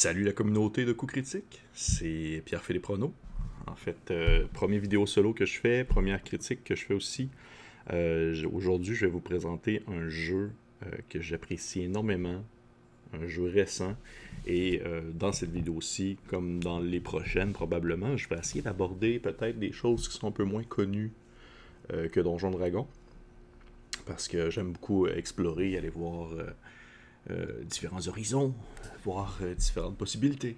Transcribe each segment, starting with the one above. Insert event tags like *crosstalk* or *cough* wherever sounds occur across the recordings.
Salut la communauté de coups critiques, c'est Pierre-Philippe Renaud. En fait, euh, première vidéo solo que je fais, première critique que je fais aussi. Euh, Aujourd'hui, je vais vous présenter un jeu euh, que j'apprécie énormément, un jeu récent. Et dans cette vidéo-ci, comme dans les prochaines probablement, je vais essayer d'aborder peut-être des choses qui sont un peu moins connues que Donjon Dragon. Parce que j'aime beaucoup explorer, aller voir euh, différents horizons, voir euh, différentes possibilités.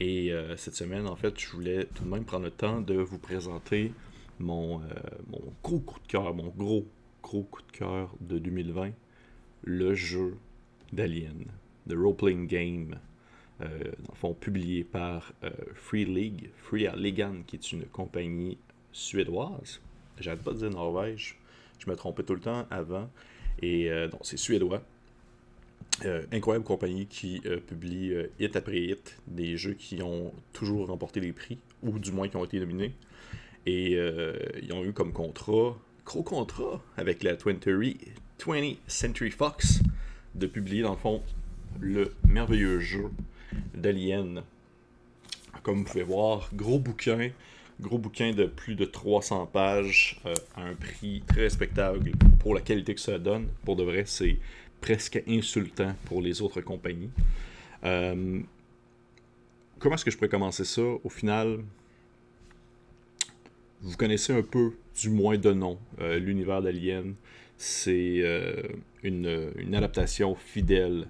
Et euh, cette semaine, en fait, je voulais tout de même prendre le temps de vous présenter mon, gros coup de cœur, mon gros, gros coup de cœur de 2020, le jeu d'Alien, The Role Playing Game, fond publié par Free League, Free Legan, qui est une compagnie suédoise. J'arrête pas de dire Norvège, je me trompais tout le temps avant. Et donc, c'est suédois. Euh, incroyable compagnie qui euh, publie euh, hit après hit des jeux qui ont toujours remporté les prix, ou du moins qui ont été nominés. Et ils ont eu comme contrat, gros contrat, avec la 20th 20th Century Fox, de publier dans le fond le merveilleux jeu d'Alien. Comme vous pouvez voir, gros bouquin, gros bouquin de plus de 300 pages à un prix très respectable pour la qualité que ça donne. Pour de vrai, c'est presque insultant pour les autres compagnies. Euh, comment est-ce que je pourrais commencer ça? Au final, vous connaissez un peu, du moins de nom, euh, l'univers d'Alien. C'est euh, une, adaptation fidèle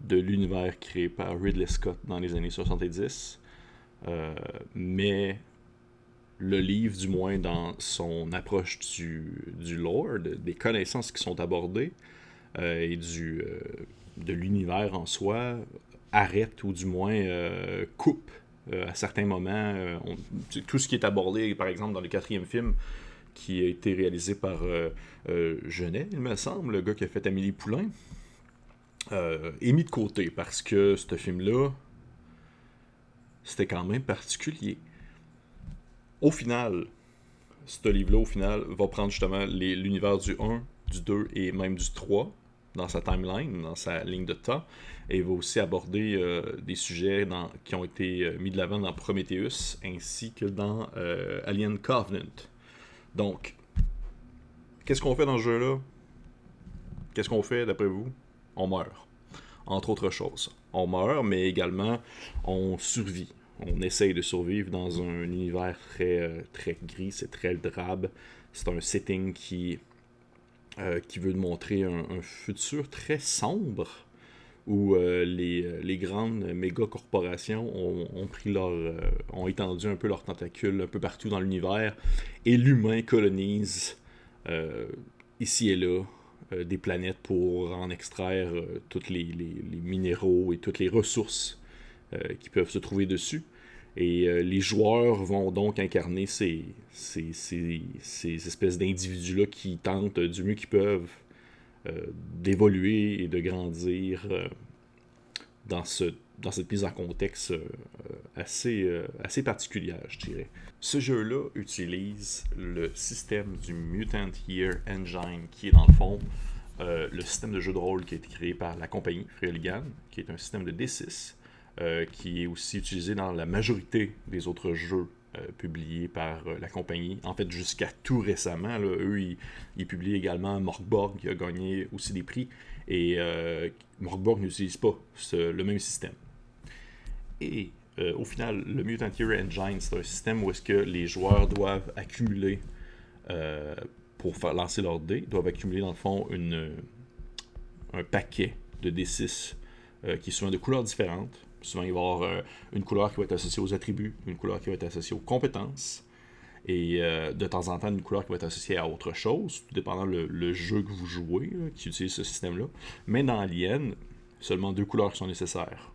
de l'univers créé par Ridley Scott dans les années 70. Euh, mais le livre, du moins dans son approche du, du lore, de- des connaissances qui sont abordées et du, euh, de l'univers en soi, arrête ou du moins euh, coupe euh, à certains moments euh, tout ce qui est abordé, par exemple, dans le quatrième film qui a été réalisé par euh, euh, Genet, il me semble, le gars qui a fait Amélie Poulain, euh, est mis de côté parce que ce film-là, c'était quand même particulier. Au final, ce livre-là, au final, va prendre justement l'univers du 1, du 2 et même du 3 dans sa timeline, dans sa ligne de temps, et il va aussi aborder euh, des sujets qui ont été euh, mis de l'avant dans Prometheus ainsi que dans euh, Alien Covenant. Donc, qu'est-ce qu'on fait dans ce jeu-là? Qu'est-ce qu'on fait d'après vous? On meurt. Entre autres choses. On meurt, mais également on survit. On essaye de survivre dans un univers très, très gris, c'est très drabe. C'est un setting qui, euh, qui veut montrer un, futur très sombre où euh, les, grandes méga corporations ont, pris leur, euh, ont étendu un peu leurs tentacules un peu partout dans l'univers et l'humain colonise ici et là des planètes pour en extraire tous les, minéraux et toutes les ressources qui peuvent se trouver dessus. Et euh, les joueurs vont donc incarner ces, ces, ces- ces espèces d'individus-là qui tentent du mieux qu'ils peuvent euh, d'évoluer et de grandir euh, dans, ce, dans cette mise en contexte assez, assez particulière, je dirais. Ce jeu-là utilise le système du Mutant Year Engine, qui est dans le fond le système de jeu de rôle qui a été créé par la compagnie Freeligan, qui est un système de D6, euh, qui est aussi utilisé dans la majorité des autres jeux euh, publiés par euh, la compagnie. En fait, jusqu'à tout récemment, eux, ils, publient également Morkborg, qui a gagné aussi des prix, et Morkborg n'utilise pas le même système. Et au final, le Mutant Year Engine, c'est un système où est-ce que les joueurs doivent accumuler, pour lancer leur dé, doivent accumuler dans le fond un paquet de D6 euh, qui souvent de couleurs différentes. Souvent, il va y avoir euh, une couleur qui va être associée aux attributs, une couleur qui va être associée aux compétences, et euh, de temps en temps, une couleur qui va être associée à autre chose, tout dépendant le, jeu que vous jouez, qui utilise ce système-là. Mais dans Alien, seulement deux couleurs sont nécessaires.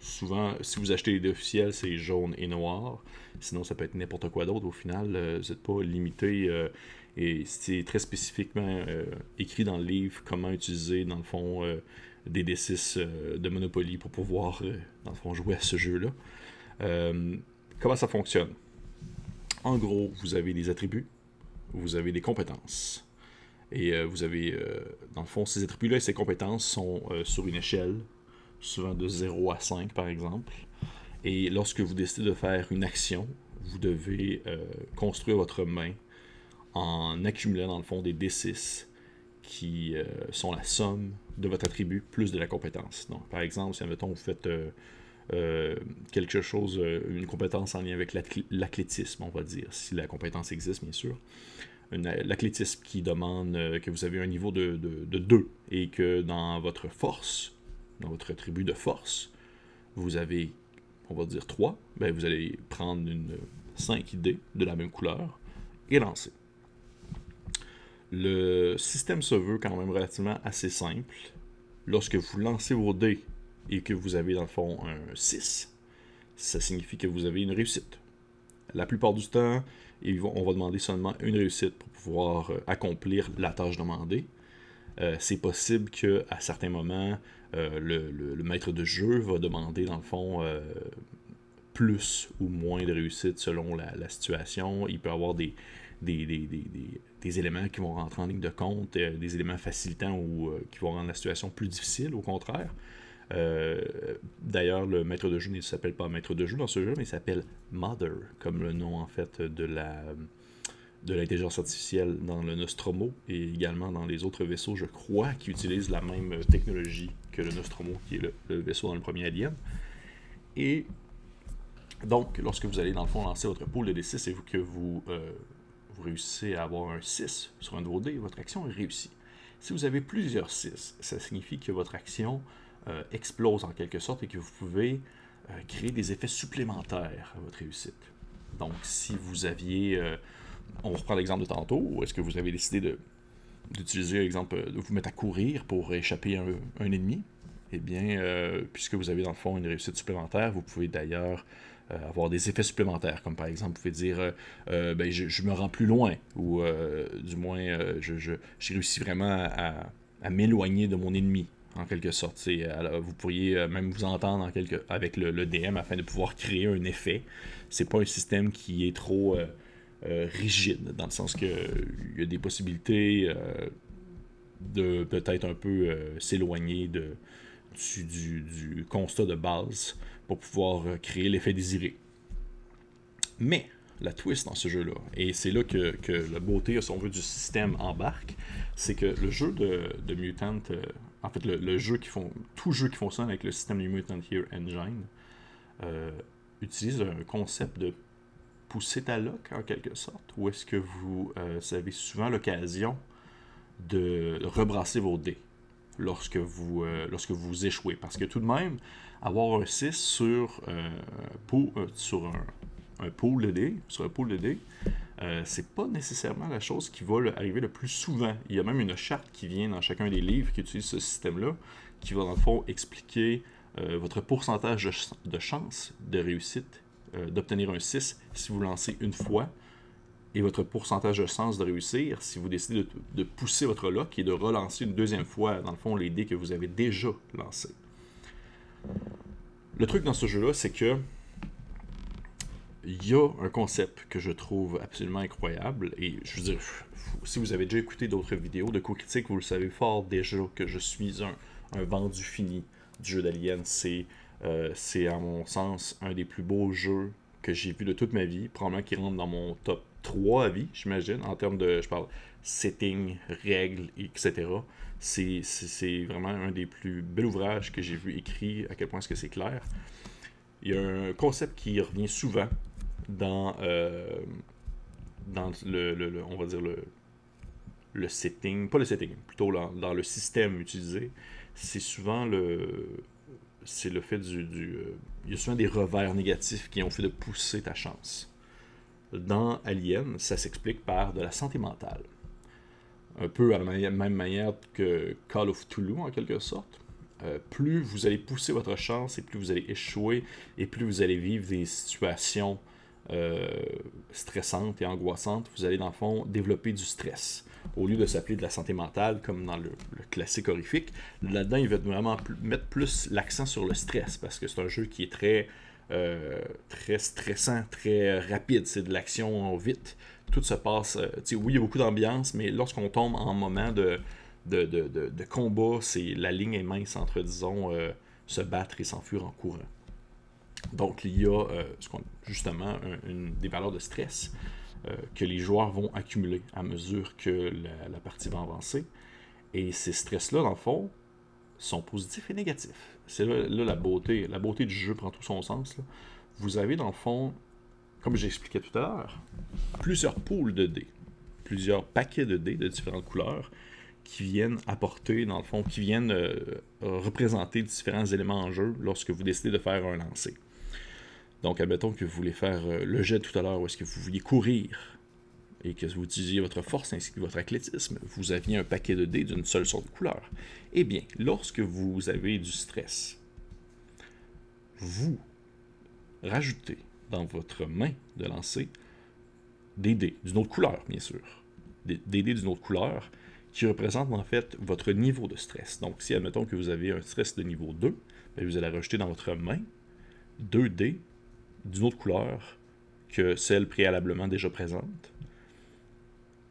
Souvent, si vous achetez les deux officiels, c'est jaune et noir. Sinon, ça peut être n'importe quoi d'autre. Au final, euh, vous n'êtes pas limité. et c'est très spécifiquement écrit dans le livre comment utiliser, dans le fond, des D6 euh, de Monopoly pour pouvoir, euh, dans le fond, jouer à ce jeu-là. Euh, comment ça fonctionne? En gros, vous avez des attributs, vous avez des compétences. Et vous avez, dans le fond, ces attributs-là et ces compétences sont sur une échelle souvent de 0 à 5 par exemple. Et lorsque vous décidez de faire une action, vous devez construire votre main en accumulant dans le fond des D6 qui euh, sont la somme de votre attribut plus de la compétence. Donc, par exemple, si admettons, vous faites euh, quelque chose, une compétence en lien avec l'athlétisme, on va dire, si la compétence existe, bien sûr. L'athlétisme qui demande que vous avez un niveau de, de 2 et que dans votre force, dans votre attribut de force, vous avez on va dire 3, ben vous allez prendre une 5 idées de la même couleur et lancer. Le système se veut quand même relativement assez simple. Lorsque vous lancez vos dés et que vous avez dans le fond un 6, ça signifie que vous avez une réussite. La plupart du temps, on va demander seulement une réussite pour pouvoir euh, accomplir la tâche demandée. Euh, c'est possible qu'à certains moments, euh, le, maître de jeu va demander, dans le fond, plus ou moins de réussite selon la, situation. Il peut avoir des, des, éléments qui vont rentrer en ligne de compte, des éléments facilitants ou qui vont rendre la situation plus difficile, au contraire. D'ailleurs, le maître de jeu ne s'appelle pas maître de jeu dans ce jeu, mais il s'appelle Mother, comme le nom en fait de la de l'intelligence artificielle dans le Nostromo et également dans les autres vaisseaux, je crois, qui utilisent la même technologie que le Nostromo, qui est le, vaisseau dans le premier Alien. Et donc, lorsque vous allez dans le fond lancer votre pool de D6 et que vous, euh, vous réussissez à avoir un 6 sur un vos dés, votre action est réussie. Si vous avez plusieurs 6, ça signifie que votre action euh, explose en quelque sorte et que vous pouvez euh, créer des effets supplémentaires à votre réussite. Donc, si vous aviez on reprend l'exemple de tantôt, ou est-ce que vous avez décidé d'utiliser l'exemple de vous mettre à courir pour échapper à un, ennemi Eh bien, euh, puisque vous avez dans le fond une réussite supplémentaire, vous pouvez d'ailleurs euh, avoir des effets supplémentaires, comme par exemple, vous pouvez dire euh, ben, je, me rends plus loin, ou du moins, j'ai réussi vraiment à, m'éloigner de mon ennemi, en quelque sorte. vous pourriez même vous entendre avec le, DM afin de pouvoir créer un effet. C'est pas un système qui est trop euh, rigide, dans le sens qu'il y a des possibilités euh, de peut-être un peu euh, s'éloigner de, du, constat de base pour pouvoir créer l'effet désiré. Mais la twist dans ce jeu-là, et c'est là que, la beauté, si on veut, du système embarque, c'est que le jeu de, de Mutant, en fait, le, jeu qui font, tout jeu qui fonctionne avec le système du Mutant Here Engine, utilise un concept de pousser ta loc en quelque sorte Ou est-ce que vous, euh, avez souvent l'occasion de rebrasser vos dés? Lorsque vous, euh, lorsque vous échouez Parce que tout de même, avoir un 6 sur, euh, sur un, un, pool de dés, sur un c'est pas nécessairement la chose qui va arriver le plus souvent. Il y a même une charte qui vient dans chacun des livres qui utilise ce système-là, qui va dans le fond expliquer votre pourcentage de chance de réussite euh, d'obtenir un 6 si vous lancez une fois et votre pourcentage de chance de réussir si vous décidez de, pousser votre lock et de relancer une deuxième fois, dans le fond, les dés que vous avez déjà lancés. Le truc dans ce jeu-là, c'est que il y a un concept que je trouve absolument incroyable. Et je veux dire, si vous avez déjà écouté d'autres vidéos de co-critique, vous le savez fort déjà que je suis un, un vendu fini du jeu d'Alien. C'est euh, c'est à mon sens un des plus beaux jeux que j'ai vu de toute ma vie, probablement qui rentre dans mon top 3 à vie, j'imagine, en termes de, je parle, setting, règles, etc. C'est vraiment un des plus bels ouvrages que j'ai vu écrit, à quel point est-ce que c'est clair. Il y a un concept qui revient souvent dans, euh, dans le, on va dire le, le setting, pas le setting, plutôt dans le système utilisé. C'est souvent le, c'est le fait du. Euh, il y a souvent des revers négatifs qui ont fait de pousser ta chance. Dans Alien, ça s'explique par de la santé mentale. Un peu à la même manière que Call of Toulouse, en quelque sorte. Euh, plus vous allez pousser votre chance et plus vous allez échouer et plus vous allez vivre des situations euh, stressantes et angoissantes, vous allez dans le fond développer du stress au lieu de s'appeler de la santé mentale comme dans le, classique horrifique, là-dedans, il veut vraiment mettre plus l'accent sur le stress parce que c'est un jeu qui est très, euh, très stressant, très rapide. C'est de l'action vite. Tout se passe. Euh, oui, il y a beaucoup d'ambiance, mais lorsqu'on tombe en moment de, de, de, de, combat, c'est la ligne est mince entre, disons, euh, se battre et s'enfuir en courant. Donc, il y a justement une, des valeurs de stress que les joueurs vont accumuler à mesure que la, partie va avancer. Et ces stress-là, dans le fond, sont positifs et négatifs. C'est là, la beauté. La beauté du jeu prend tout son sens. Vous avez, dans le fond, comme j'expliquais tout à l'heure, plusieurs poules de dés, plusieurs paquets de dés de différentes couleurs qui viennent apporter, dans le fond, qui viennent euh, représenter différents éléments en jeu lorsque vous décidez de faire un lancer. Donc, admettons que vous voulez faire euh, le jet tout à l'heure, ou est-ce que vous vouliez courir et que vous utilisiez votre force ainsi que votre athlétisme, vous aviez un paquet de dés d'une seule sorte de couleur. Eh bien, lorsque vous avez du stress, vous rajoutez dans votre main de lancer des dés d'une autre couleur, bien sûr. Des, dés d'une autre couleur qui représentent en fait votre niveau de stress. Donc, si admettons que vous avez un stress de niveau 2, ben, vous allez rajouter dans votre main deux dés d'une autre couleur que celle préalablement déjà présente.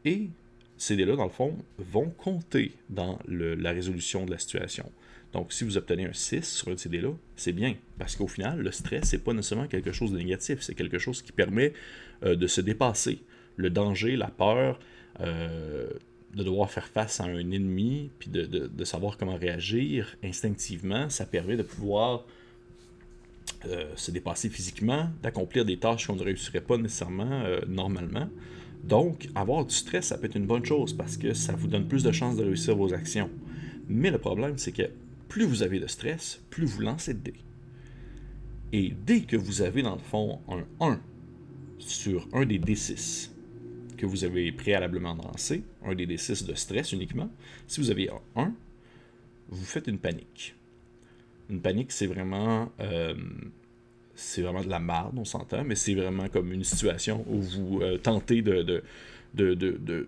Et ces dés-là, dans le fond, vont compter dans la résolution de la situation. Donc, si vous obtenez un 6 sur un de ces dés-là, c'est bien. Parce qu'au final, le stress, c'est pas nécessairement quelque chose de négatif. C'est quelque chose qui permet euh, de se dépasser. Le danger, la peur, euh, de devoir faire face à un ennemi, puis de, savoir comment réagir instinctivement, ça permet de pouvoir euh, se dépasser physiquement, d'accomplir des tâches qu'on ne réussirait pas nécessairement normalement. Donc, avoir du stress, ça peut être une bonne chose parce que ça vous donne plus de chances de réussir vos actions. Mais le problème, c'est que plus vous avez de stress, plus vous lancez de dés. Et dès que vous avez dans le fond un 1 sur un des D6 que vous avez préalablement lancé, un des D6 de stress uniquement, si vous avez un 1, vous faites une panique. Une panique, c'est vraiment euh, c'est vraiment de la merde, on s'entend, mais c'est vraiment comme une situation où vous euh, tentez de,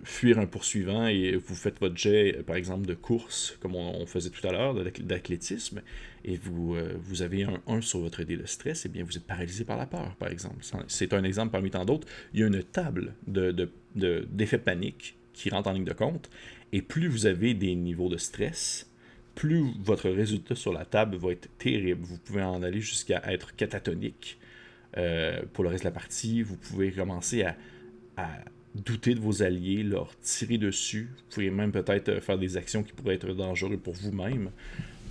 fuir un poursuivant et vous faites votre jet, par exemple, de course, comme on, faisait tout à l'heure, d'athlétisme, et vous, euh, vous avez un 1 sur votre dé de stress, et bien vous êtes paralysé par la peur, par exemple. C'est un exemple parmi tant d'autres. Il y a une table d'effets de, panique qui rentre en ligne de compte, et plus vous avez des niveaux de stress, plus votre résultat sur la table va être terrible. Vous pouvez en aller jusqu'à être catatonique euh, pour le reste de la partie. Vous pouvez commencer à, douter de vos alliés, leur tirer dessus. Vous pouvez même peut-être euh, faire des actions qui pourraient être dangereuses pour vous-même.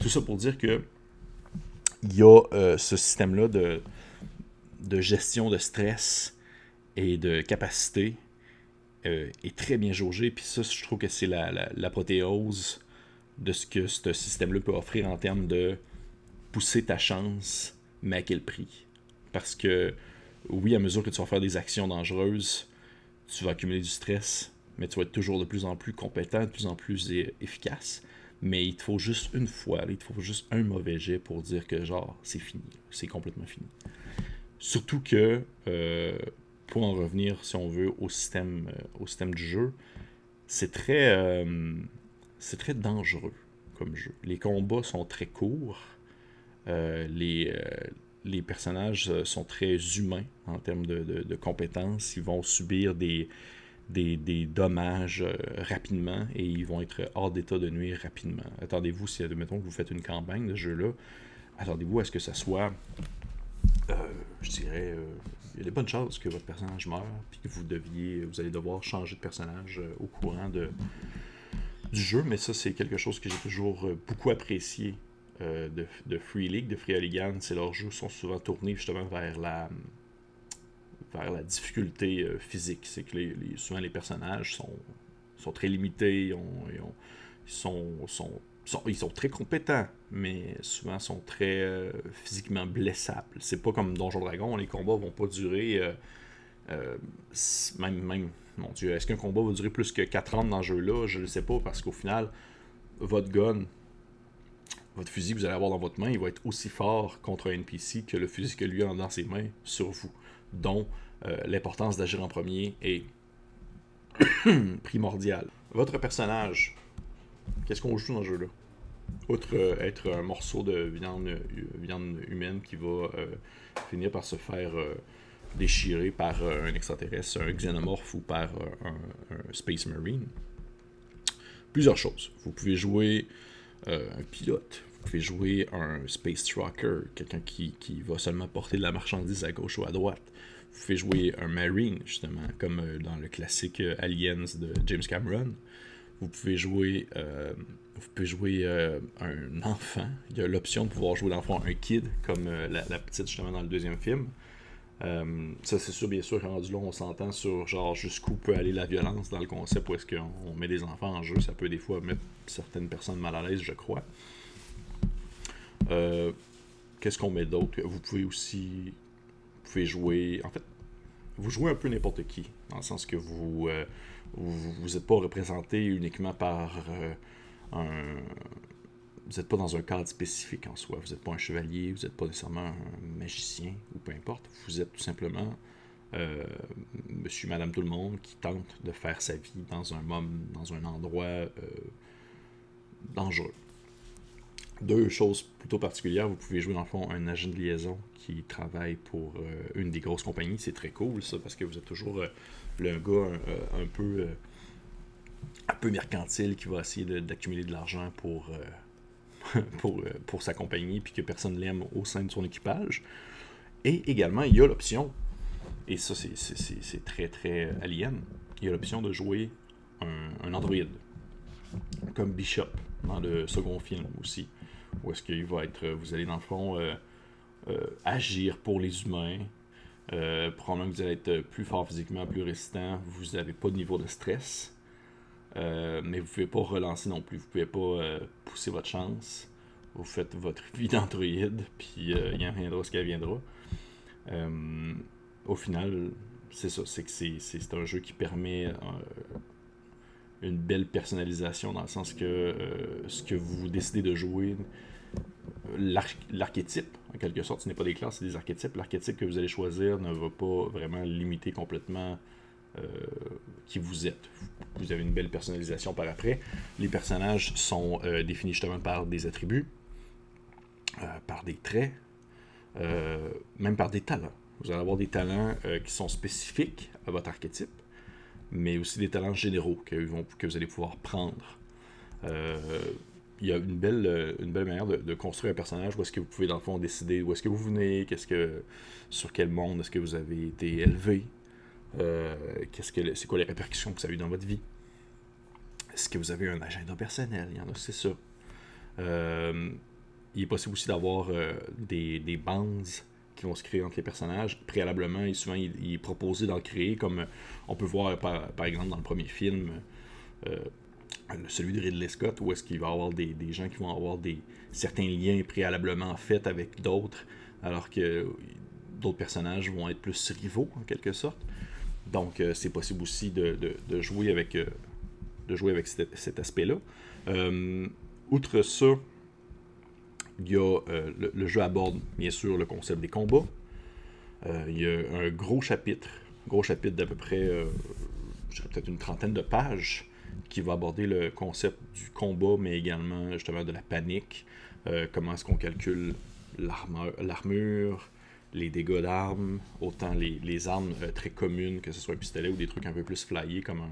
Tout ça pour dire que il y a euh, ce système-là de, gestion de stress et de capacité est très bien jaugé. Puis ça, je trouve que c'est la, la, la protéose de ce que ce système-là peut offrir en termes de pousser ta chance, mais à quel prix? Parce que, oui, à mesure que tu vas faire des actions dangereuses, tu vas accumuler du stress, mais tu vas être toujours de plus en plus compétent, de plus en plus efficace. Mais il te faut juste une fois, il te faut juste un mauvais jet pour dire que, genre, c'est fini, c'est complètement fini. Surtout que, euh, pour en revenir, si on veut, au système, euh, au système du jeu, c'est très. Euh, c'est très dangereux comme jeu. Les combats sont très courts. Euh, les, euh, les, personnages euh, sont très humains en termes de, compétences. Ils vont subir des, des, dommages rapidement et ils vont être hors d'état de nuire rapidement. Attendez-vous, si admettons que vous faites une campagne de jeu-là, attendez-vous à ce que ça soit, je dirais, il y a des bonnes chances que votre personnage meure, puis que vous deviez, vous allez devoir changer de personnage au courant de, du jeu, mais ça, c'est quelque chose que j'ai toujours euh, beaucoup apprécié euh, de, Free League, de Free Hooligan. C'est leurs jeux sont souvent tournés justement vers la vers la difficulté euh, physique. C'est que les, souvent les personnages sont, sont très limités, ils, sont, sont, ils sont très compétents, mais souvent sont très physiquement blessables. C'est pas comme Donjon Dragon, les combats vont pas durer même, même mon Dieu, est-ce qu'un combat va durer plus que 4 ans dans ce jeu-là? Je ne sais pas, parce qu'au final, votre gun, votre fusil que vous allez avoir dans votre main, il va être aussi fort contre un NPC que le fusil que lui a dans ses mains sur vous. Donc, euh, l'importance d'agir en premier est *coughs* primordiale. Votre personnage, qu'est-ce qu'on joue dans ce jeu-là? Outre euh, être un morceau de viande, humaine qui va euh, finir par se faire déchiré par euh, un extraterrestre, un xénomorphe ou par euh, un, Space Marine. Plusieurs choses. Vous pouvez jouer euh, un pilote, vous pouvez jouer un Space Trucker, quelqu'un qui, qui, va seulement porter de la marchandise à gauche ou à droite. Vous pouvez jouer un Marine, justement, comme dans le classique Aliens de James Cameron. Vous pouvez jouer, vous pouvez jouer un enfant. Il y a l'option de pouvoir jouer l'enfant un kid, comme la, petite justement dans le deuxième film. Ça, c'est sûr, bien sûr, rendu là, on s'entend sur genre jusqu'où peut aller la violence dans le concept où est-ce qu'on met des enfants en jeu. Ça peut des fois mettre certaines personnes mal à l'aise, je crois. Qu'est-ce qu'on met d'autre? Vous pouvez aussi pouvez jouer. En fait, vous jouez un peu n'importe qui, dans le sens que vous euh, vous n'êtes pas représenté uniquement par euh, un. Vous n'êtes pas dans un cadre spécifique en soi. Vous n'êtes pas un chevalier, vous n'êtes pas nécessairement un magicien, ou peu importe. Vous êtes tout simplement euh, monsieur, madame, tout le monde qui tente de faire sa vie dans un, dans un endroit dangereux deux choses plutôt particulières. Vous pouvez jouer dans le fond un agent de liaison qui travaille pour euh, une des grosses compagnies. C'est très cool ça parce que vous êtes toujours euh, le gars euh, un, peu un peu mercantile qui va essayer d'accumuler de, l'argent pour, *laughs* pour, pour sa compagnie puis que personne l'aime au sein de son équipage. Et également, il y a l'option, et ça c'est très très alien, il y a l'option de jouer un, un androïde comme Bishop dans le second film aussi où est-ce qu'il va être, vous allez dans le fond euh, euh, agir pour les humains. Euh, probablement que vous allez être plus fort physiquement, plus résistant. Vous n'avez pas de niveau de stress. Mais vous pouvez pas relancer non plus. Vous pouvez pas pousser votre chance. Vous faites votre *laughs* vie d'androïde, puis il en viendra ce qu'il viendra. au final, c'est ça. C'est que c'est un jeu qui permet une belle personnalisation dans le sens que euh, ce que vous décidez de jouer, l'archétype, en quelque sorte, ce n'est pas des classes, c'est des archétypes. L'archétype que vous allez choisir ne va pas vraiment limiter complètement euh, qui vous êtes. Vous avez une belle personnalisation par après. Les personnages sont euh, définis justement par des attributs, par des traits, même par des talents. Vous allez avoir des talents qui sont spécifiques à votre archétype mais aussi des talents généraux que, vous allez pouvoir prendre. Euh, il y a une belle, une belle manière de, construire un personnage où est-ce que vous pouvez dans le fond décider où est-ce que vous venez, qu'est-ce que, sur quel monde est-ce que vous avez été élevé, euh, qu'est-ce que, c'est quoi les répercussions que ça a eu dans votre vie? Est-ce que vous avez un agenda personnel? Il y en a, c'est ça. Euh, il est possible aussi d'avoir des, des bandes qui vont se créer entre les personnages. Préalablement, et souvent, il, est proposé d'en créer, comme on peut voir par, exemple dans le premier film, euh, celui de Ridley Scott, où est-ce qu'il va y avoir des, gens qui vont avoir des certains liens préalablement faits avec d'autres, alors que d'autres personnages vont être plus rivaux, en quelque sorte. Donc, euh, c'est possible aussi de, jouer avec, de jouer avec euh, cet, aspect-là. outre ça, il y a, euh, le, jeu aborde bien sûr le concept des combats. Euh, il y a un gros chapitre, gros chapitre d'à peu près, euh, peut-être une trentaine de pages, qui va aborder le concept du combat, mais également justement de la panique. comment est-ce qu'on calcule l'armure, les dégâts d'armes, autant les, armes très communes, que ce soit un pistolet ou des trucs un peu plus flyés, comme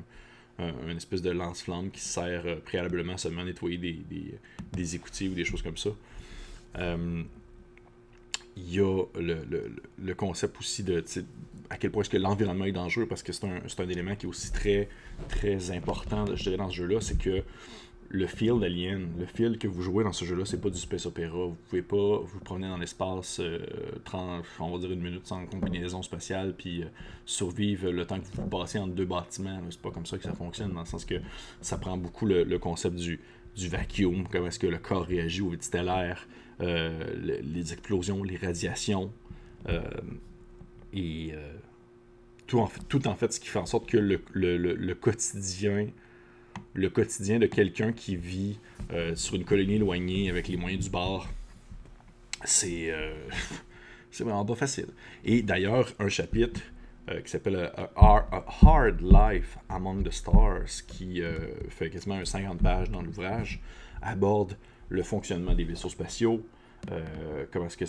un, espèce de lance-flamme qui sert préalablement seulement à nettoyer des, des, des, écoutilles ou des choses comme ça. Euh, il y a le, concept aussi de à quel point est-ce que l'environnement est dangereux parce que c'est un, un, élément qui est aussi très très important je dirais dans ce jeu-là, c'est que le feel d'Alien, le feel que vous jouez dans ce jeu-là, c'est pas du space opéra. Vous pouvez pas vous promener dans l'espace 30, euh, on va dire une minute sans combinaison spatiale, puis euh, survivre le temps que vous passez entre deux bâtiments. C'est pas comme ça que ça fonctionne, dans le sens que ça prend beaucoup le, concept du, du vacuum, comment est-ce que le corps réagit au stellaire, euh, les explosions, les radiations, euh, et tout en, fait, tout en fait ce qui fait en sorte que le, quotidien le quotidien de quelqu'un qui vit sur une colonie éloignée avec les moyens du bord, c'est *laughs* c'est vraiment pas facile. Et d'ailleurs, un chapitre qui s'appelle Hard Life Among the Stars, qui fait quasiment un 50 pages dans l'ouvrage, aborde le fonctionnement des vaisseaux spatiaux, euh, comment est-ce que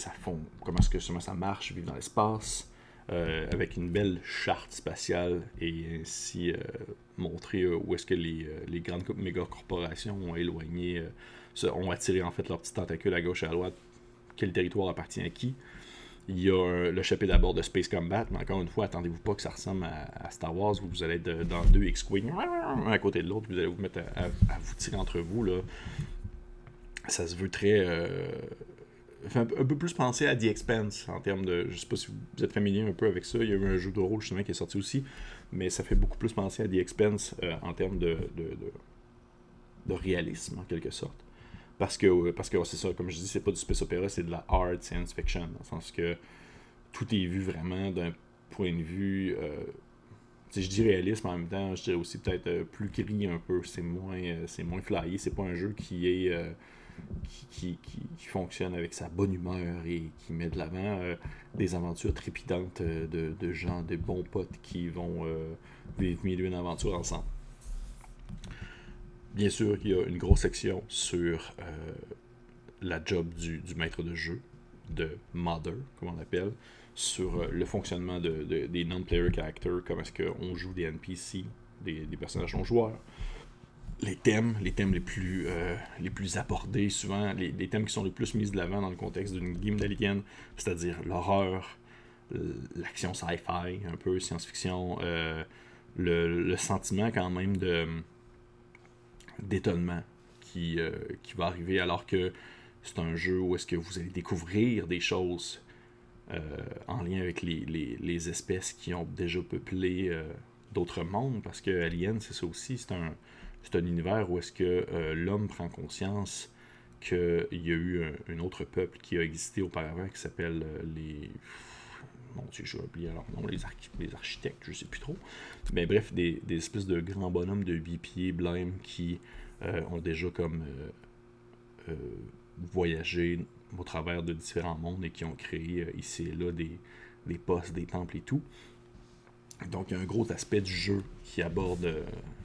comment est-ce que ça marche, vivre dans l'espace, avec une belle charte spatiale et ainsi montrer où est-ce que les, grandes méga corporations ont éloigné, ont attiré en fait leurs petits tentacules à gauche et à droite, quel territoire appartient à qui? Il y a le chapitre d'abord de Space Combat, mais encore une fois, attendez-vous pas que ça ressemble à, Star Wars, où vous allez être dans deux X-Wing, un à côté de l'autre, vous allez vous mettre à, vous tirer entre vous. Là. Ça se veut très. Euh, un, peu plus penser à The Expanse en termes de. Je sais pas si vous êtes familier un peu avec ça, il y a eu un jeu de rôle justement qui est sorti aussi, mais ça fait beaucoup plus penser à The Expanse euh, en termes de, de, de réalisme en quelque sorte. Parce que, parce que c'est ça, comme je dis, c'est pas du space opéra, c'est de la hard science fiction. Dans le sens que tout est vu vraiment d'un point de vue. Euh, je dis réalisme en même temps, je dirais aussi peut-être euh, plus gris un peu. C'est moins, euh, c'est moins flyé. C'est pas un jeu qui est. qui, fonctionne avec sa bonne humeur et qui met de l'avant des aventures trépidantes de, de, gens, des bons potes qui vont vivre mille une aventure ensemble. Bien sûr, il y a une grosse section sur euh, la job du, maître de jeu, de Mother, comme on l'appelle, sur euh, le fonctionnement de, des non-player characters, comment est-ce qu'on joue des NPC, des, personnages non-joueurs, les thèmes, les thèmes les plus, euh, les plus abordés, souvent les, thèmes qui sont les plus mis de l'avant dans le contexte d'une game d'Alien, c'est-à-dire l'horreur, l'action sci-fi, un peu science-fiction, le, le, sentiment quand même de d'étonnement qui, euh, qui va arriver alors que c'est un jeu où est-ce que vous allez découvrir des choses euh, en lien avec les, les, espèces qui ont déjà peuplé euh, d'autres mondes, parce que Alien, c'est ça aussi, c'est un, c'est un univers où est-ce que l'homme prend conscience qu'il y a eu un, autre peuple qui a existé auparavant qui s'appelle les... Mon Dieu, j'ai oublié leur nom, les, les architectes, je sais plus trop. Mais bref, des, des espèces de grands bonhommes de 8 pieds qui euh, ont déjà comme euh, euh, voyagé au travers de différents mondes et qui ont créé ici et là des, des postes, des temples et tout. Donc, il y a un gros aspect du jeu qui aborde,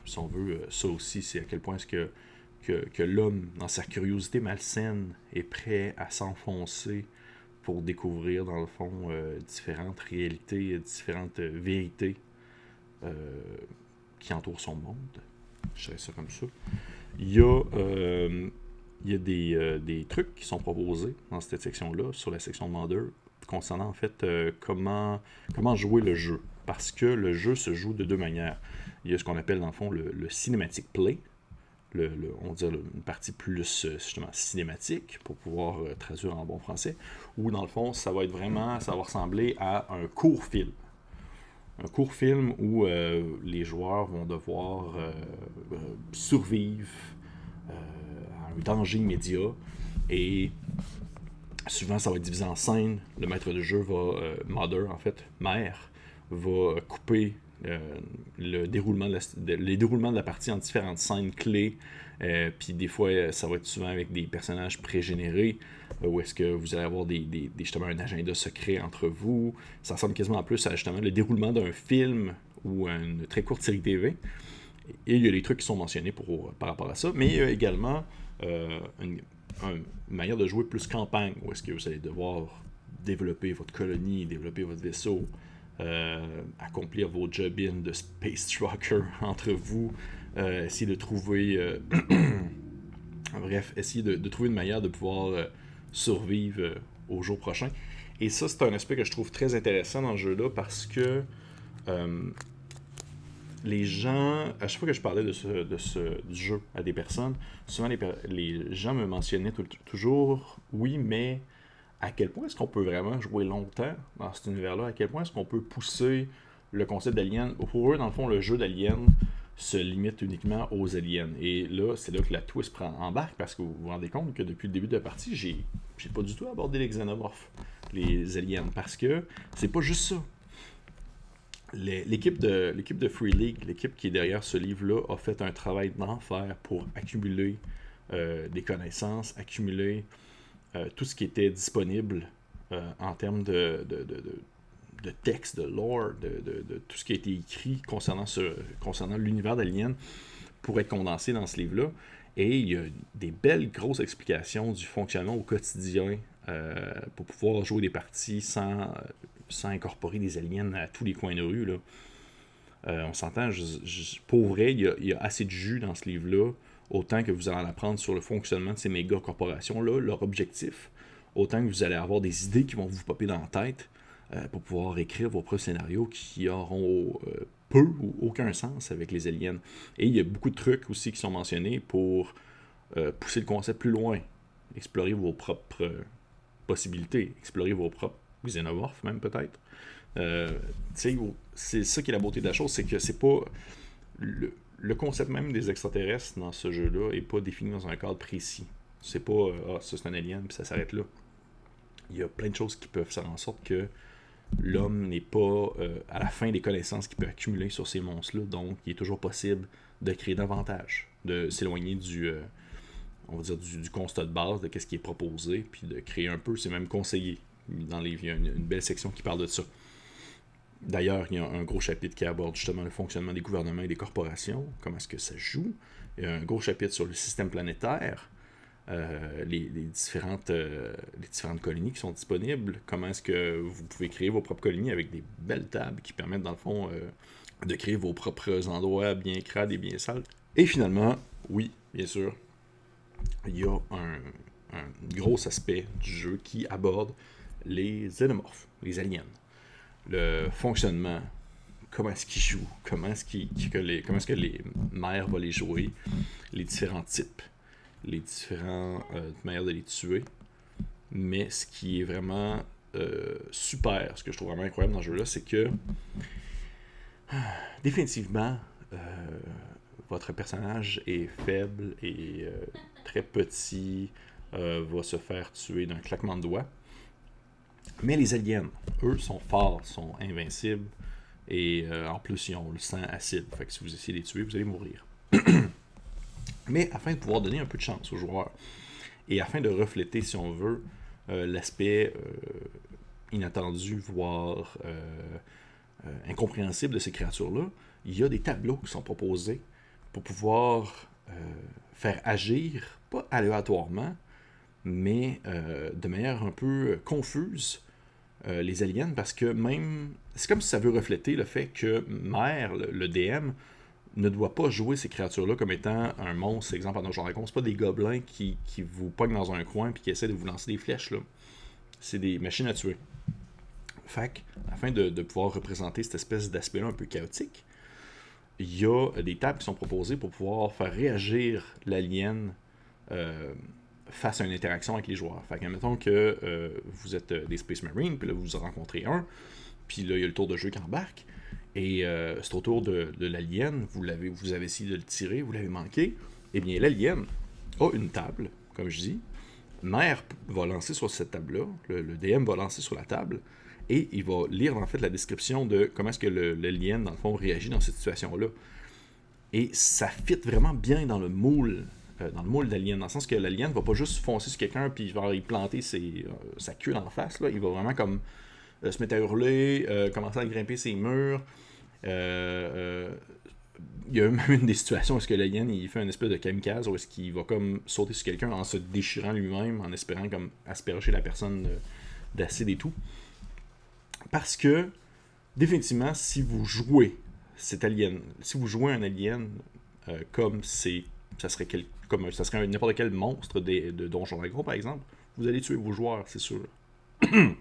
si on veut, ça aussi, c'est à quel point est-ce que, que, l'homme, dans sa curiosité malsaine, est prêt à s'enfoncer pour découvrir, dans le fond, différentes réalités, différentes vérités qui entourent son monde. Je dirais ça comme ça. Il y a, euh, il y a des, euh, des, trucs qui sont proposés dans cette section-là, sur la section Mother, concernant en fait euh, comment, comment jouer le jeu. Parce que le jeu se joue de deux manières. Il y a ce qu'on appelle dans le fond le, le cinematic play, on dit une partie plus justement cinématique pour pouvoir traduire en bon français, où dans le fond ça va être vraiment, ça va ressembler à un court film un court film où euh, les joueurs vont devoir euh, euh, survivre à un danger immédiat et souvent ça va être divisé en scènes. Le maître de jeu va, mother en fait, mère, va couper le déroulement de les déroulements de la partie en différentes scènes clés. puis des fois, ça va être souvent avec des personnages pré-générés. Euh, où est-ce que vous allez avoir des, des, justement un agenda secret entre vous. Ça ressemble quasiment plus à justement le déroulement d'un film ou une très courte série TV. Et il y a des trucs qui sont mentionnés par rapport à ça, mais il y a également euh, une, manière de jouer plus campagne, où est-ce que vous allez devoir développer votre colonie, développer votre vaisseau, euh, accomplir vos job de Space Trucker *laughs* entre vous, essayer de trouver... *clears throat* bref, essayer de, trouver une manière de pouvoir survivre euh, au jour prochain. Et ça, c'est un aspect que je trouve très intéressant dans le jeu-là parce que euh, les gens, à chaque fois que je parlais de ce, jeu à des personnes, souvent les gens me mentionnaient toujours oui, mais à quel point est-ce qu'on peut vraiment jouer longtemps dans cet univers-là? À quel point est-ce qu'on peut pousser le concept d'Alien? Pour eux, dans le fond, le jeu d'Alien, se limite uniquement aux aliens. Et là, c'est là que la twist prend embarque parce que vous vous rendez compte que depuis le début de la partie, j'ai, j'ai pas du tout abordé les xénomorphes, les aliens, parce que c'est pas juste ça. l'équipe de, Free League, l'équipe qui est derrière ce livre-là, a fait un travail d'enfer pour accumuler euh, des connaissances, accumuler tout ce qui était disponible euh, en termes de, texte, de lore, de, tout ce qui a été écrit concernant, ce, concernant l'univers d'Alien pour être condensé dans ce livre-là. Et il y a des belles grosses explications du fonctionnement au quotidien pour pouvoir jouer des parties sans, incorporer des aliens à tous les coins de rue. Là. on s'entend, pour vrai, il y, a, assez de jus dans ce livre-là, autant que vous allez en apprendre sur le fonctionnement de ces méga corporations-là, leur objectif, autant que vous allez avoir des idées qui vont vous popper dans la tête pour pouvoir écrire vos propres scénarios qui auront peu ou aucun sens avec les aliens. Et il y a beaucoup de trucs aussi qui sont mentionnés pour euh, pousser le concept plus loin, explorer vos propres possibilités, explorer vos propres xénomorphes même peut-être. Euh, c'est ça qui est la beauté de la chose, c'est que c'est pas le, le, concept même des extraterrestres dans ce jeu-là est pas défini dans un cadre précis. C'est pas euh, ah ça c'est un alien puis ça s'arrête là. Il y a plein de choses qui peuvent faire en sorte que l'homme n'est pas euh, à la fin des connaissances qu'il peut accumuler sur ces monstres-là, donc il est toujours possible de créer davantage, de s'éloigner du, euh, on va dire du, constat de base de ce qui est proposé, puis de créer un peu, c'est même conseillé. Dans les, il y a une, belle section qui parle de ça. D'ailleurs, il y a un gros chapitre qui aborde justement le fonctionnement des gouvernements et des corporations, comment est-ce que ça joue. Il y a un gros chapitre sur le système planétaire, euh, les, différentes, euh, les différentes colonies qui sont disponibles, comment est-ce que vous pouvez créer vos propres colonies avec des belles tables qui permettent dans le fond euh, de créer vos propres endroits bien crades et bien sales. Et finalement, oui, bien sûr, il y a un, gros aspect du jeu qui aborde les xénomorphes, les aliens. Le fonctionnement, comment est-ce qu'ils jouent, comment est-ce, que les, comment est-ce que les mères vont les jouer, les différents types les différentes euh, manières de les tuer. Mais ce qui est vraiment euh, super, ce que je trouve vraiment incroyable dans ce jeu-là, c'est que définitivement, euh, votre personnage est faible et très petit, va se faire tuer d'un claquement de doigts. Mais les aliens, eux, sont forts, sont invincibles. Et en plus, ils ont le sang acide. Fait que si vous essayez de les tuer, vous allez mourir. *clears throat* mais afin de pouvoir donner un peu de chance aux joueurs et afin de refléter, si on veut, euh, l'aspect euh, inattendu, voire euh, incompréhensible de ces créatures-là, il y a des tableaux qui sont proposés pour pouvoir faire agir, pas aléatoirement, mais de manière un peu confuse, les aliens, parce que même. C'est comme si ça veut refléter le fait que Mère, le DM, ne doit pas jouer ces créatures-là comme étant un monstre, exemple, dans Donjon Dragon. C'est pas des gobelins qui, vous pognent dans un coin et qui essaient de vous lancer des flèches. là. C'est des machines à tuer. Fait afin de, pouvoir représenter cette espèce d'aspect-là un peu chaotique, il y a des tables qui sont proposées pour pouvoir faire réagir l'alien euh, face à une interaction avec les joueurs. Fait que, admettons que euh, vous êtes euh, des Space Marines, puis là, vous en rencontrez un, puis là, il y a le tour de jeu qui embarque. Et euh, c'est au tour de, l'alien, vous, vous avez essayé de le tirer, vous l'avez manqué. Eh bien, l'alien a une table, comme je dis. Mère va lancer sur cette table-là, le, DM va lancer sur la table, et il va lire en fait la description de comment est-ce que l'alien, dans le fond, réagit dans cette situation-là. Et ça fit vraiment bien dans le moule euh, dans le moule d'alien, dans le sens que l'alien ne va pas juste foncer sur quelqu'un puis va y planter euh, sa queue en face. Là. Il va vraiment comme se mettre à hurler, commencer à grimper ses murs, euh, euh, il y a même une des situations où est-ce que le yen il fait une espèce de kamikaze où est-ce qu'il va comme sauter sur quelqu'un en se déchirant lui-même, en espérant comme asperger la personne d'acide et tout. Parce que définitivement, si vous jouez cet alien, si vous jouez un alien euh, comme c'est, ça serait comme ça serait n'importe quel monstre de, de Donjon Dragon par exemple, vous allez tuer vos joueurs, c'est sûr. Il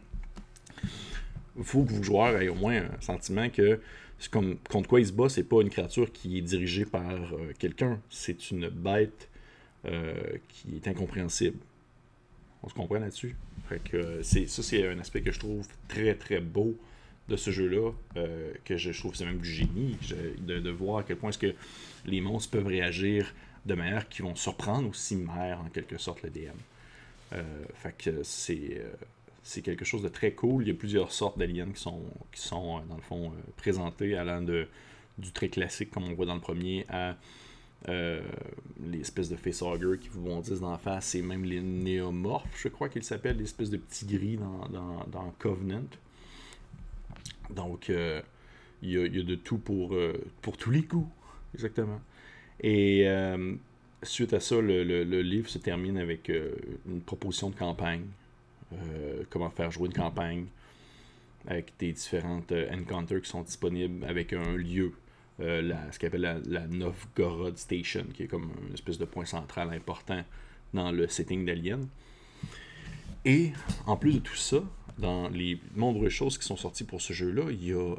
*clears throat* faut que vos joueurs aient au moins un sentiment que comme, contre quoi il se bat, c'est pas une créature qui est dirigée par euh, quelqu'un, c'est une bête euh, qui est incompréhensible. On se comprend là-dessus? Euh, c'est, ça, c'est un aspect que je trouve très très beau de ce jeu-là, que je, trouve c'est même du génie, de, voir à quel point est-ce que les monstres peuvent réagir de manière qui vont surprendre aussi mère en quelque sorte le DM. fait que c'est c'est quelque chose de très cool. Il y a plusieurs sortes d'aliens qui sont, qui sont, euh, dans le fond, euh, présentés, allant de, du très classique, comme on voit dans le premier, à euh, les espèces de facehugger qui vous bondissent dans la face, et même les néomorphes, je crois qu'ils s'appellent, les espèces de petits gris dans, dans, Covenant. Donc, il, y a, de tout pour, pour tous les coups, exactement. Et suite à ça, le, livre se termine avec une proposition de campagne comment faire jouer une campagne, avec des différentes encounters qui sont disponibles, avec un lieu, la, ce qu'on appelle la, la, Novgorod Station, qui est comme une espèce de point central important dans le setting d'Alien. Et en plus de tout ça, dans les nombreuses choses qui sont sorties pour ce jeu-là, il y a euh,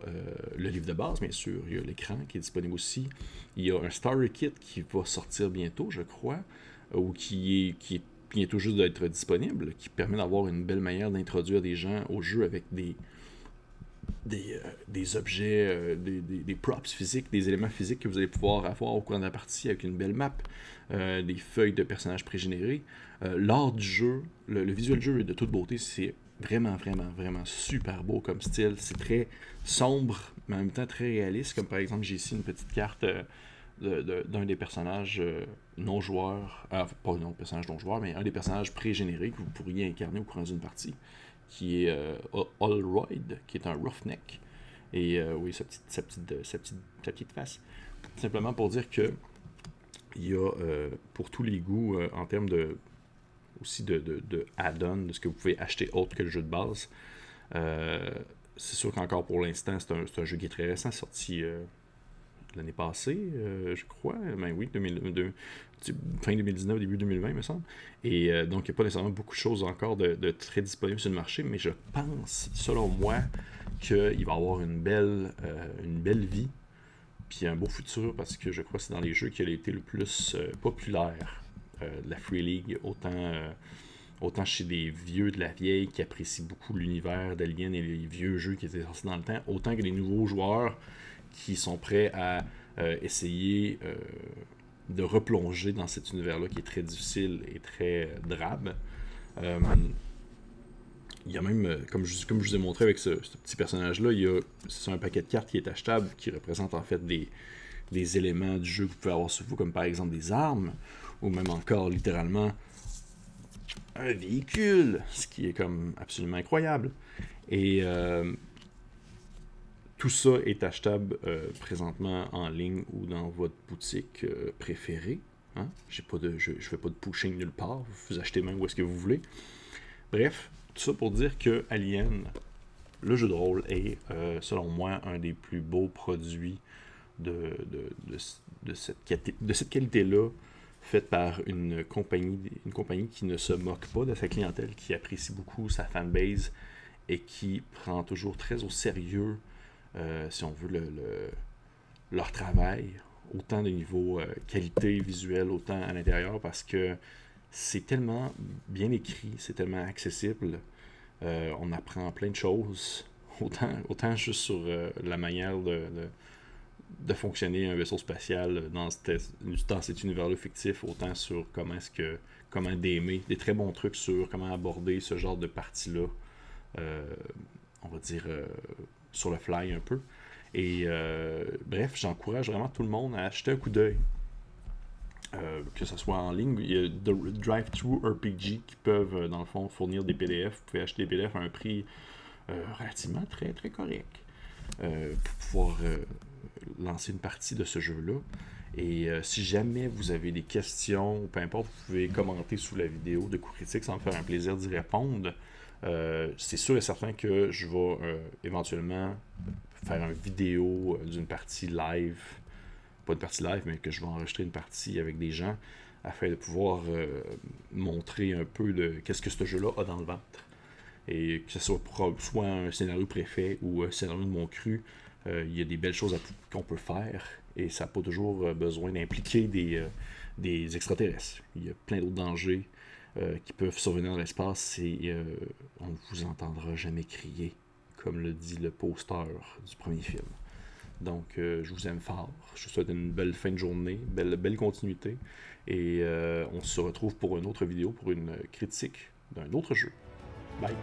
le livre de base, bien sûr, il y a l'écran qui est disponible aussi, il y a un Starter Kit qui va sortir bientôt, je crois, ou qui est, qui est bientôt juste d'être disponible, qui permet d'avoir une belle manière d'introduire des gens au jeu avec des, des, euh, objets, euh, des, des, props physiques, des éléments physiques que vous allez pouvoir avoir au cours de la partie avec une belle map, des feuilles de personnages prégénérés. L'art du jeu, le, le, visuel du jeu est de toute beauté, c'est Vraiment, vraiment, vraiment super beau comme style. C'est très sombre, mais en même temps très réaliste. Comme par exemple, j'ai ici une petite carte euh, d'un des personnages euh, non joueurs, euh, pas un personnage non joueur, mais un des personnages pré-génériques que vous pourriez incarner au cours d'une partie, qui est Allroyd, qui est un roughneck. Et oui, sa petite, sa, petite, sa, petite, sa petite face. Simplement pour dire que il y a pour tous les goûts en termes de aussi de, de, de add-on, de ce que vous pouvez acheter autre que le jeu de base. Euh, c'est sûr qu'encore pour l'instant, c'est un, jeu qui est très récent, sorti euh, l'année passée, euh, je crois. Ben oui, 2002, fin 2019, début 2020, me semble. Et donc, il n'y a pas nécessairement beaucoup de choses encore de, très disponibles sur le marché, mais je pense, selon moi, qu'il va avoir une belle, une belle vie, puis un beau futur, parce que je crois que c'est dans les jeux qui a été le plus populaire de la Free League, autant, euh, autant chez des vieux de la vieille qui apprécient beaucoup l'univers d'Alien et les vieux jeux qui étaient sortis dans le temps, autant que les nouveaux joueurs qui sont prêts à euh, essayer de replonger dans cet univers-là qui est très difficile et très drabe. il y a même, comme je, comme je vous ai montré avec ce, petit personnage-là, il y a c'est un paquet de cartes qui est achetable qui représente en fait des, des éléments du jeu que vous pouvez avoir sur vous, comme par exemple des armes, ou même encore littéralement un véhicule, ce qui est comme absolument incroyable. Et euh, tout ça est achetable euh, présentement en ligne ou dans votre boutique euh, préférée. Hein? Pas de, je ne fais pas de pushing nulle part. Vous achetez même où est-ce que vous voulez. Bref, tout ça pour dire que Alien, le jeu de rôle, est, selon moi, un des plus beaux produits de, de, de de cette qualité-là faite par une compagnie, une compagnie qui ne se moque pas de sa clientèle, qui apprécie beaucoup sa fanbase et qui prend toujours très au sérieux, euh, si on veut, le, leur travail, autant de niveau euh, qualité visuelle, autant à l'intérieur, parce que c'est tellement bien écrit, c'est tellement accessible, euh, on apprend plein de choses, autant, autant juste sur la manière de fonctionner un vaisseau spatial dans, dans cet univers-là fictif, autant sur comment est-ce que comment d'aimer, des très bons trucs sur comment aborder ce genre de partie-là, euh, on va dire euh, sur le fly un peu. Et euh, bref, j'encourage vraiment tout le monde à acheter un coup d'œil. que ce soit en ligne, il y a Drive-Thru RPG qui peuvent, dans le fond, fournir des PDF. Vous pouvez acheter des PDF à un prix relativement très, très correct pour pouvoir lancer une partie de ce jeu-là. Et euh, si jamais vous avez des questions, peu importe, vous pouvez commenter sous la vidéo de coup critique, ça me faire un plaisir d'y répondre. Euh, c'est sûr et certain que je vais euh, éventuellement faire une vidéo d'une partie live, pas une partie live, mais que je vais enregistrer une partie avec des gens afin de pouvoir montrer un peu de qu'est-ce que ce jeu-là a dans le ventre. Et que ce soit soit un scénario préfet ou un scénario de mon cru, il y a des belles choses qu'on peut faire et ça n'a pas toujours euh, besoin d'impliquer des, euh, des, extraterrestres. Il y a plein d'autres dangers qui peuvent survenir dans l'espace et on ne vous entendra jamais crier, comme le dit le poster du premier film. Donc, je vous aime fort. Je vous souhaite une belle fin de journée, belle, belle continuité. Et on se retrouve pour une autre vidéo, pour une critique d'un autre jeu. Bye!